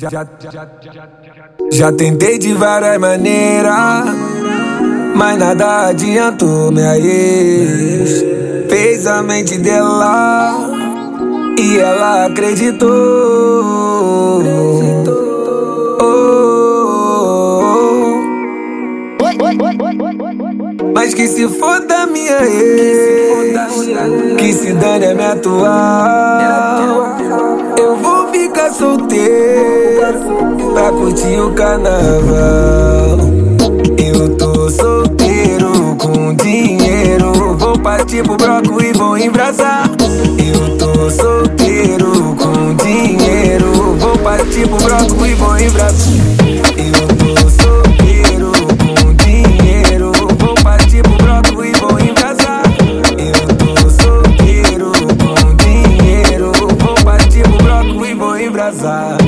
Já, já, já, já tentei de várias maneiras, mas nada adiantou. Minha ex fez a mente dela e ela acreditou. Oh. Mas que se foda minha ex, que se dane a minha atual. Eu vou ficar solteiro pra curtir o carnaval. Eu tô solteiro com dinheiro. Vou partir pro bloco e vou embrasar. Eu tô solteiro com dinheiro. Vou partir pro bloco e vou embrasar. Eu tô solteiro com dinheiro. Vou partir pro bloco e vou embrasar. Eu tô solteiro com dinheiro. Vou partir pro bloco e vou embrasar.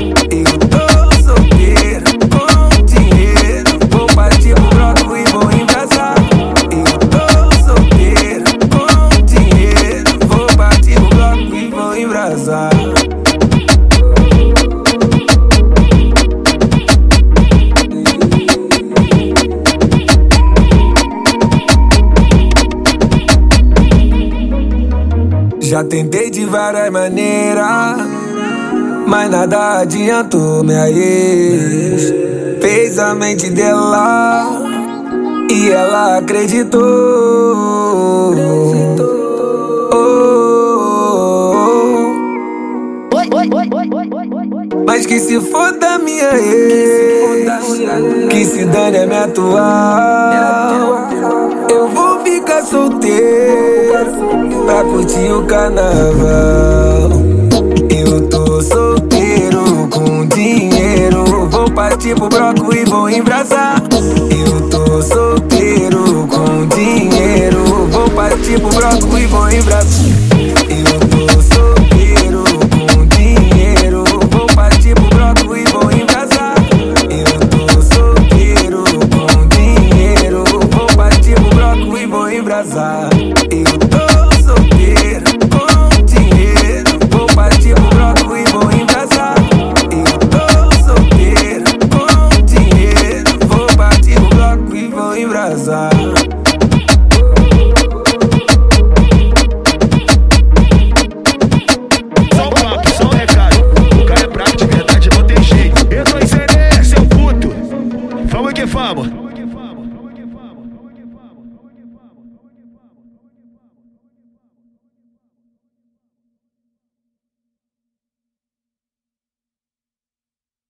Já tentei de várias maneiras, mas nada adiantou. Minha ex fez a mente dela e ela acreditou. Mas que se foda minha ex, que se dane a minha atual. Solteiro pra curtir o carnaval. Eu tô solteiro com dinheiro. Vou partir pro bloco e vou embrasar. casar.